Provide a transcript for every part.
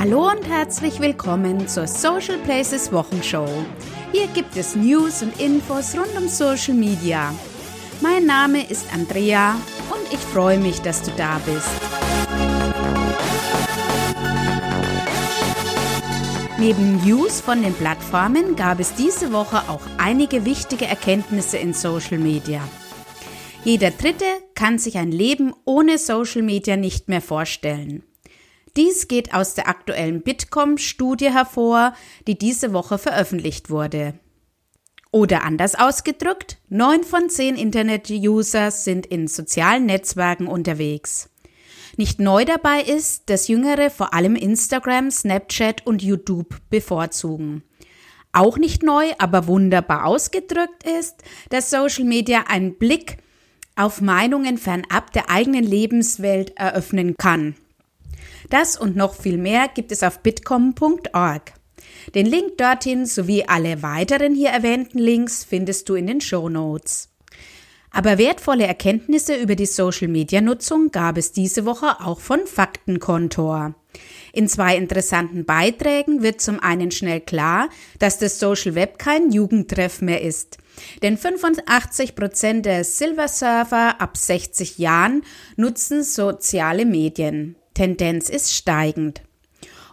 Hallo und herzlich willkommen zur Social Places Wochenshow. Hier gibt es News und Infos rund um Social Media. Mein Name ist Andrea und ich freue mich, dass du da bist. Neben News von den Plattformen gab es diese Woche auch einige wichtige Erkenntnisse in Social Media. Jeder Dritte kann sich ein Leben ohne Social Media nicht mehr vorstellen. Dies geht aus der aktuellen Bitkom-Studie hervor, die diese Woche veröffentlicht wurde. Oder anders ausgedrückt, neun von zehn Internet-User sind in sozialen Netzwerken unterwegs. Nicht neu dabei ist, dass Jüngere vor allem Instagram, Snapchat und YouTube bevorzugen. Auch nicht neu, aber wunderbar ausgedrückt ist, dass Social Media einen Blick auf Meinungen fernab der eigenen Lebenswelt eröffnen kann. Das und noch viel mehr gibt es auf bitcom.org. Den Link dorthin sowie alle weiteren hier erwähnten Links findest du in den Show Notes. Aber wertvolle Erkenntnisse über die Social-Media-Nutzung gab es diese Woche auch von Faktenkontor. In zwei interessanten Beiträgen wird zum einen schnell klar, dass das Social Web kein Jugendtreff mehr ist. Denn 85 Prozent der Silver-Surfer ab 60 Jahren nutzen soziale Medien. Tendenz ist steigend.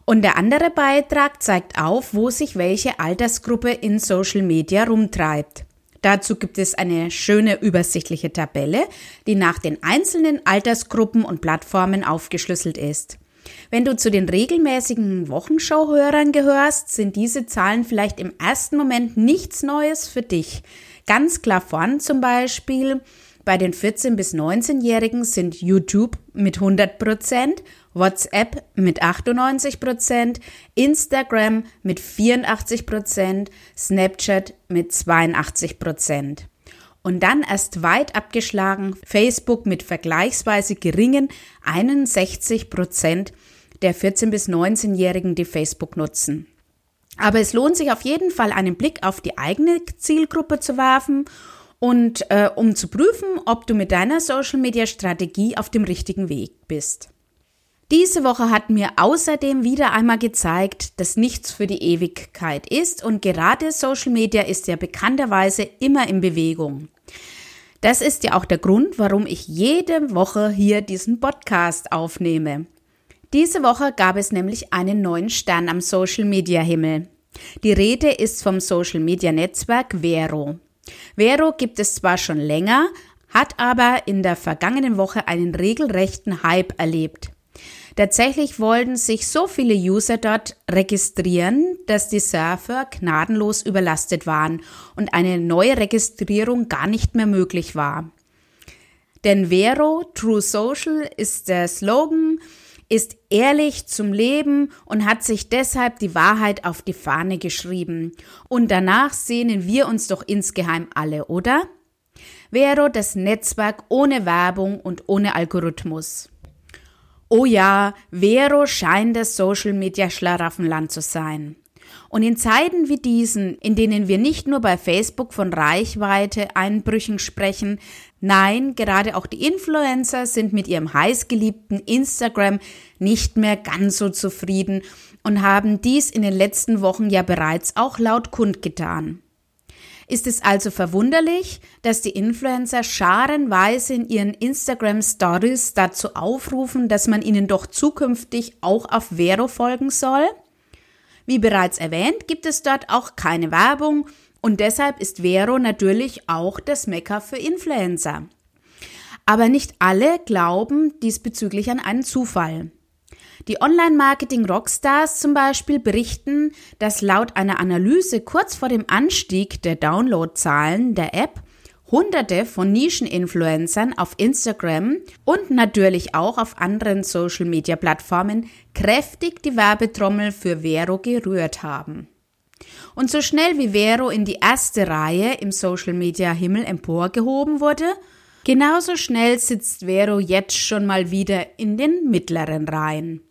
Und der andere Beitrag zeigt auf, wo sich welche Altersgruppe in Social Media rumtreibt. Dazu gibt es eine schöne übersichtliche Tabelle, die nach den einzelnen Altersgruppen und Plattformen aufgeschlüsselt ist. Wenn du zu den regelmäßigen Wochenschau-Hörern gehörst, sind diese Zahlen vielleicht im ersten Moment nichts Neues für dich. Ganz klar vorn zum Beispiel bei den 14- bis 19-Jährigen sind YouTube mit 100 Prozent, WhatsApp mit 98 Prozent, Instagram mit 84 Prozent, Snapchat mit 82 Prozent. Und dann erst weit abgeschlagen Facebook mit vergleichsweise geringen 61 Prozent der 14- bis 19-Jährigen, die Facebook nutzen. Aber es lohnt sich auf jeden Fall, einen Blick auf die eigene Zielgruppe zu werfen und äh, um zu prüfen, ob du mit deiner Social-Media-Strategie auf dem richtigen Weg bist. Diese Woche hat mir außerdem wieder einmal gezeigt, dass nichts für die Ewigkeit ist und gerade Social Media ist ja bekannterweise immer in Bewegung. Das ist ja auch der Grund, warum ich jede Woche hier diesen Podcast aufnehme. Diese Woche gab es nämlich einen neuen Stern am Social Media Himmel. Die Rede ist vom Social Media Netzwerk Vero. Vero gibt es zwar schon länger, hat aber in der vergangenen Woche einen regelrechten Hype erlebt. Tatsächlich wollten sich so viele User dort registrieren, dass die Server gnadenlos überlastet waren und eine neue Registrierung gar nicht mehr möglich war. Denn Vero True Social ist der Slogan, ist ehrlich zum Leben und hat sich deshalb die Wahrheit auf die Fahne geschrieben. Und danach sehnen wir uns doch insgeheim alle, oder? Vero das Netzwerk ohne Werbung und ohne Algorithmus. Oh ja, Vero scheint das Social Media Schlaraffenland zu sein. Und in Zeiten wie diesen, in denen wir nicht nur bei Facebook von Reichweite Einbrüchen sprechen, nein, gerade auch die Influencer sind mit ihrem heißgeliebten Instagram nicht mehr ganz so zufrieden und haben dies in den letzten Wochen ja bereits auch laut kundgetan. Ist es also verwunderlich, dass die Influencer scharenweise in ihren Instagram Stories dazu aufrufen, dass man ihnen doch zukünftig auch auf Vero folgen soll? Wie bereits erwähnt, gibt es dort auch keine Werbung und deshalb ist Vero natürlich auch das Mecker für Influencer. Aber nicht alle glauben diesbezüglich an einen Zufall. Die Online-Marketing-Rockstars zum Beispiel berichten, dass laut einer Analyse kurz vor dem Anstieg der Downloadzahlen der App Hunderte von Nischen-Influencern auf Instagram und natürlich auch auf anderen Social-Media-Plattformen kräftig die Werbetrommel für Vero gerührt haben. Und so schnell wie Vero in die erste Reihe im Social-Media-Himmel emporgehoben wurde, genauso schnell sitzt Vero jetzt schon mal wieder in den mittleren Reihen.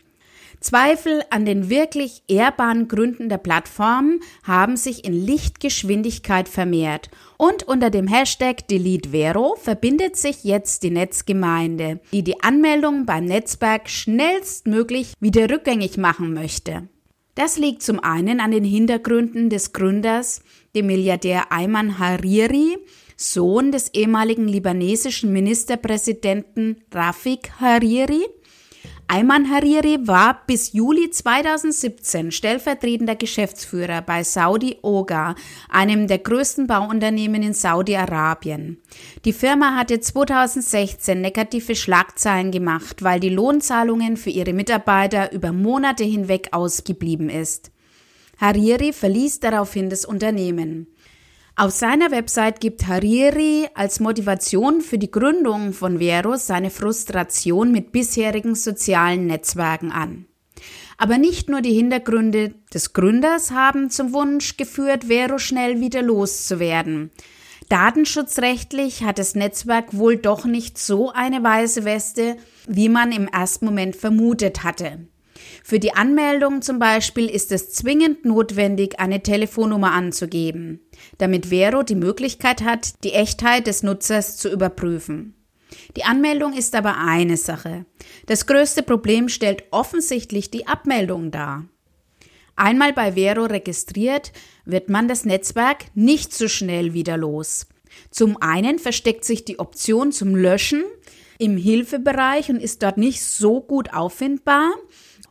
Zweifel an den wirklich ehrbaren Gründen der Plattform haben sich in Lichtgeschwindigkeit vermehrt und unter dem Hashtag DeleteVero verbindet sich jetzt die Netzgemeinde, die die Anmeldung beim Netzwerk schnellstmöglich wieder rückgängig machen möchte. Das liegt zum einen an den Hintergründen des Gründers, dem Milliardär Ayman Hariri, Sohn des ehemaligen libanesischen Ministerpräsidenten Rafik Hariri, Ayman Hariri war bis Juli 2017 stellvertretender Geschäftsführer bei Saudi Oga, einem der größten Bauunternehmen in Saudi-Arabien. Die Firma hatte 2016 negative Schlagzeilen gemacht, weil die Lohnzahlungen für ihre Mitarbeiter über Monate hinweg ausgeblieben ist. Hariri verließ daraufhin das Unternehmen. Auf seiner Website gibt Hariri als Motivation für die Gründung von Vero seine Frustration mit bisherigen sozialen Netzwerken an. Aber nicht nur die Hintergründe des Gründers haben zum Wunsch geführt, Vero schnell wieder loszuwerden. Datenschutzrechtlich hat das Netzwerk wohl doch nicht so eine weiße Weste, wie man im ersten Moment vermutet hatte. Für die Anmeldung zum Beispiel ist es zwingend notwendig, eine Telefonnummer anzugeben, damit Vero die Möglichkeit hat, die Echtheit des Nutzers zu überprüfen. Die Anmeldung ist aber eine Sache. Das größte Problem stellt offensichtlich die Abmeldung dar. Einmal bei Vero registriert, wird man das Netzwerk nicht so schnell wieder los. Zum einen versteckt sich die Option zum Löschen im Hilfebereich und ist dort nicht so gut auffindbar.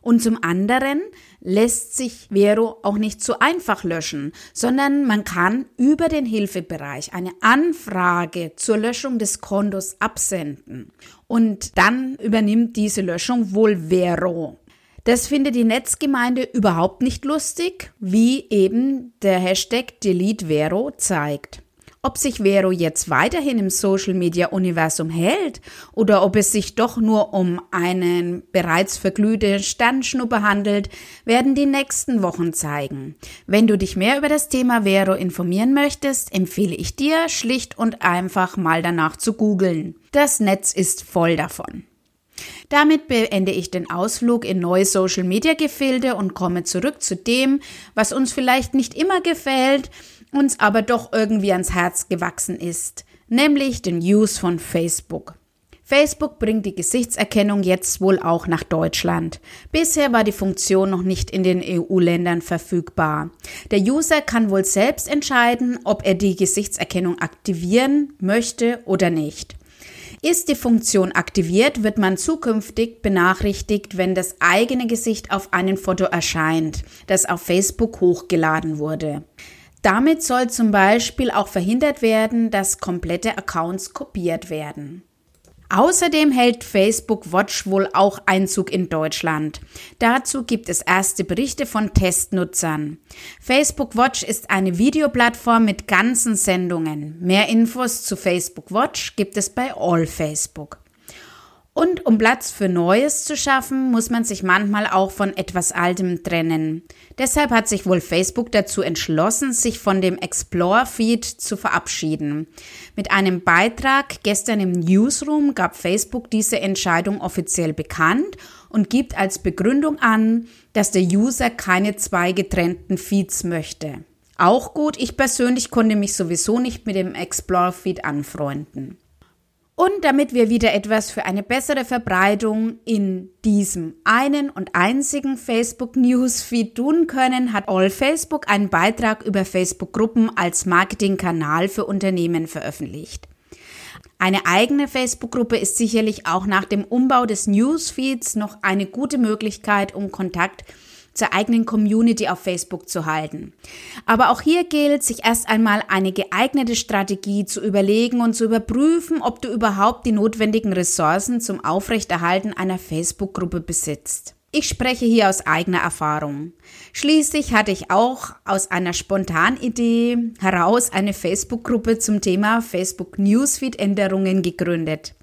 Und zum anderen lässt sich Vero auch nicht so einfach löschen, sondern man kann über den Hilfebereich eine Anfrage zur Löschung des Kontos absenden. Und dann übernimmt diese Löschung wohl Vero. Das findet die Netzgemeinde überhaupt nicht lustig, wie eben der Hashtag DeleteVero zeigt. Ob sich Vero jetzt weiterhin im Social-Media-Universum hält oder ob es sich doch nur um einen bereits verglühte Sternschnuppe handelt, werden die nächsten Wochen zeigen. Wenn du dich mehr über das Thema Vero informieren möchtest, empfehle ich dir, schlicht und einfach mal danach zu googeln. Das Netz ist voll davon. Damit beende ich den Ausflug in neue Social-Media-Gefilde und komme zurück zu dem, was uns vielleicht nicht immer gefällt, uns aber doch irgendwie ans Herz gewachsen ist, nämlich den News von Facebook. Facebook bringt die Gesichtserkennung jetzt wohl auch nach Deutschland. Bisher war die Funktion noch nicht in den EU-Ländern verfügbar. Der User kann wohl selbst entscheiden, ob er die Gesichtserkennung aktivieren möchte oder nicht. Ist die Funktion aktiviert, wird man zukünftig benachrichtigt, wenn das eigene Gesicht auf einem Foto erscheint, das auf Facebook hochgeladen wurde. Damit soll zum Beispiel auch verhindert werden, dass komplette Accounts kopiert werden. Außerdem hält Facebook Watch wohl auch Einzug in Deutschland. Dazu gibt es erste Berichte von Testnutzern. Facebook Watch ist eine Videoplattform mit ganzen Sendungen. Mehr Infos zu Facebook Watch gibt es bei All Facebook. Und um Platz für Neues zu schaffen, muss man sich manchmal auch von etwas Altem trennen. Deshalb hat sich wohl Facebook dazu entschlossen, sich von dem Explore-Feed zu verabschieden. Mit einem Beitrag gestern im Newsroom gab Facebook diese Entscheidung offiziell bekannt und gibt als Begründung an, dass der User keine zwei getrennten Feeds möchte. Auch gut, ich persönlich konnte mich sowieso nicht mit dem Explore-Feed anfreunden. Und damit wir wieder etwas für eine bessere Verbreitung in diesem einen und einzigen Facebook Newsfeed tun können, hat All Facebook einen Beitrag über Facebook-Gruppen als Marketingkanal für Unternehmen veröffentlicht. Eine eigene Facebook-Gruppe ist sicherlich auch nach dem Umbau des Newsfeeds noch eine gute Möglichkeit, um Kontakt zur eigenen Community auf Facebook zu halten. Aber auch hier gilt, sich erst einmal eine geeignete Strategie zu überlegen und zu überprüfen, ob du überhaupt die notwendigen Ressourcen zum Aufrechterhalten einer Facebook-Gruppe besitzt. Ich spreche hier aus eigener Erfahrung. Schließlich hatte ich auch aus einer Spontanidee heraus eine Facebook-Gruppe zum Thema Facebook Newsfeed-Änderungen gegründet.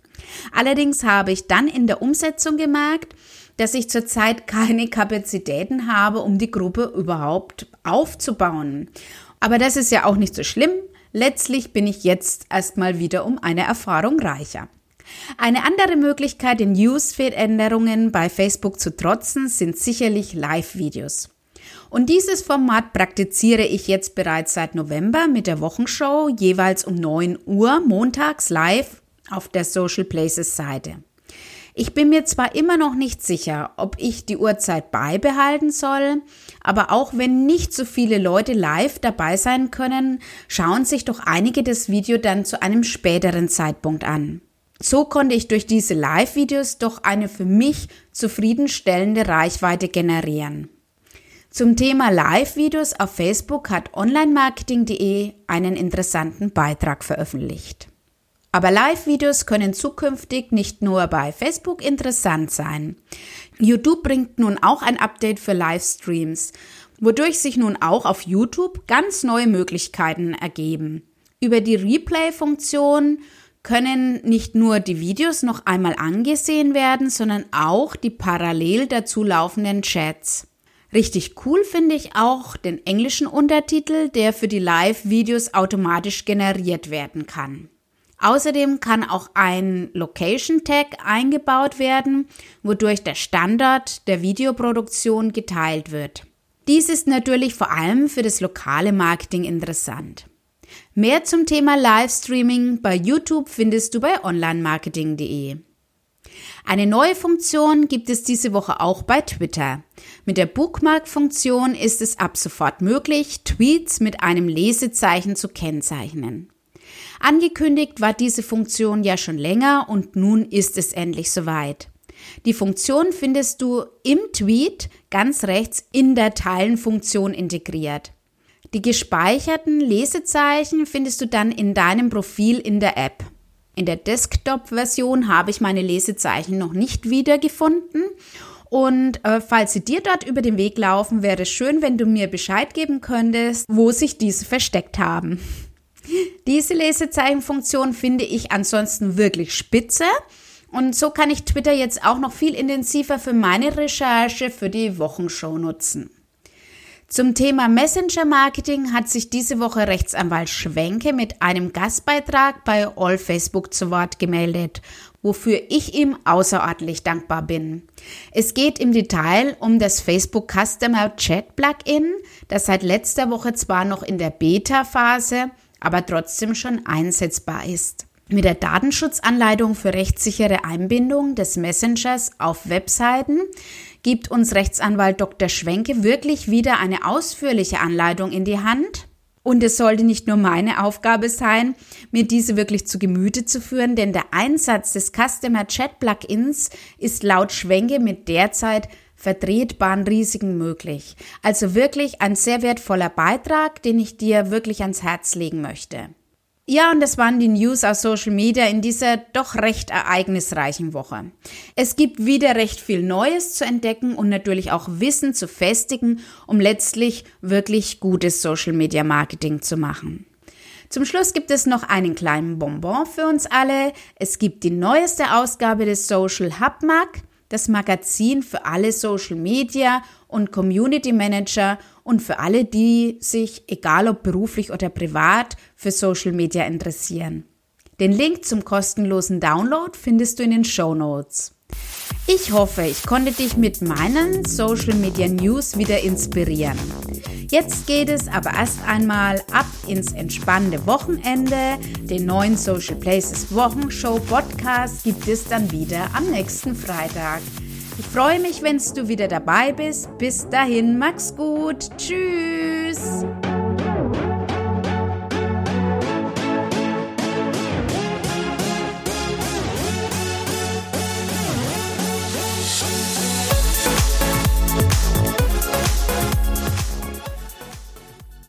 Allerdings habe ich dann in der Umsetzung gemerkt, dass ich zurzeit keine Kapazitäten habe, um die Gruppe überhaupt aufzubauen. Aber das ist ja auch nicht so schlimm. Letztlich bin ich jetzt erstmal wieder um eine Erfahrung reicher. Eine andere Möglichkeit, den Newsfeed-Änderungen bei Facebook zu trotzen, sind sicherlich Live-Videos. Und dieses Format praktiziere ich jetzt bereits seit November mit der Wochenshow jeweils um 9 Uhr montags live auf der Social Places Seite. Ich bin mir zwar immer noch nicht sicher, ob ich die Uhrzeit beibehalten soll, aber auch wenn nicht so viele Leute live dabei sein können, schauen sich doch einige das Video dann zu einem späteren Zeitpunkt an. So konnte ich durch diese Live-Videos doch eine für mich zufriedenstellende Reichweite generieren. Zum Thema Live-Videos auf Facebook hat onlinemarketing.de einen interessanten Beitrag veröffentlicht. Aber Live-Videos können zukünftig nicht nur bei Facebook interessant sein. YouTube bringt nun auch ein Update für Livestreams, wodurch sich nun auch auf YouTube ganz neue Möglichkeiten ergeben. Über die Replay-Funktion können nicht nur die Videos noch einmal angesehen werden, sondern auch die parallel dazu laufenden Chats. Richtig cool finde ich auch den englischen Untertitel, der für die Live-Videos automatisch generiert werden kann. Außerdem kann auch ein Location Tag eingebaut werden, wodurch der Standard der Videoproduktion geteilt wird. Dies ist natürlich vor allem für das lokale Marketing interessant. Mehr zum Thema Livestreaming bei YouTube findest du bei onlinemarketing.de. Eine neue Funktion gibt es diese Woche auch bei Twitter. Mit der Bookmark-Funktion ist es ab sofort möglich, Tweets mit einem Lesezeichen zu kennzeichnen. Angekündigt war diese Funktion ja schon länger und nun ist es endlich soweit. Die Funktion findest du im Tweet ganz rechts in der Teilen-Funktion integriert. Die gespeicherten Lesezeichen findest du dann in deinem Profil in der App. In der Desktop-Version habe ich meine Lesezeichen noch nicht wiedergefunden. Und äh, falls sie dir dort über den Weg laufen, wäre es schön, wenn du mir Bescheid geben könntest, wo sich diese versteckt haben. Diese Lesezeichenfunktion finde ich ansonsten wirklich spitze. Und so kann ich Twitter jetzt auch noch viel intensiver für meine Recherche für die Wochenshow nutzen. Zum Thema Messenger Marketing hat sich diese Woche Rechtsanwalt Schwenke mit einem Gastbeitrag bei All Facebook zu Wort gemeldet, wofür ich ihm außerordentlich dankbar bin. Es geht im Detail um das Facebook Customer Chat Plugin, das seit letzter Woche zwar noch in der Beta-Phase, aber trotzdem schon einsetzbar ist. Mit der Datenschutzanleitung für rechtssichere Einbindung des Messengers auf Webseiten gibt uns Rechtsanwalt Dr. Schwenke wirklich wieder eine ausführliche Anleitung in die Hand. Und es sollte nicht nur meine Aufgabe sein, mir diese wirklich zu Gemüte zu führen, denn der Einsatz des Customer Chat Plugins ist laut Schwenke mit derzeit vertretbaren Risiken möglich. Also wirklich ein sehr wertvoller Beitrag, den ich dir wirklich ans Herz legen möchte. Ja, und das waren die News aus Social Media in dieser doch recht ereignisreichen Woche. Es gibt wieder recht viel Neues zu entdecken und natürlich auch Wissen zu festigen, um letztlich wirklich gutes Social Media Marketing zu machen. Zum Schluss gibt es noch einen kleinen Bonbon für uns alle. Es gibt die neueste Ausgabe des Social Hub Mag das Magazin für alle Social Media und Community Manager und für alle, die sich, egal ob beruflich oder privat, für Social Media interessieren. Den Link zum kostenlosen Download findest du in den Show Notes. Ich hoffe, ich konnte dich mit meinen Social Media News wieder inspirieren. Jetzt geht es aber erst einmal ab ins entspannende Wochenende. Den neuen Social Places Wochenshow Podcast gibt es dann wieder am nächsten Freitag. Ich freue mich, wenn du wieder dabei bist. Bis dahin, mach's gut. Tschüss.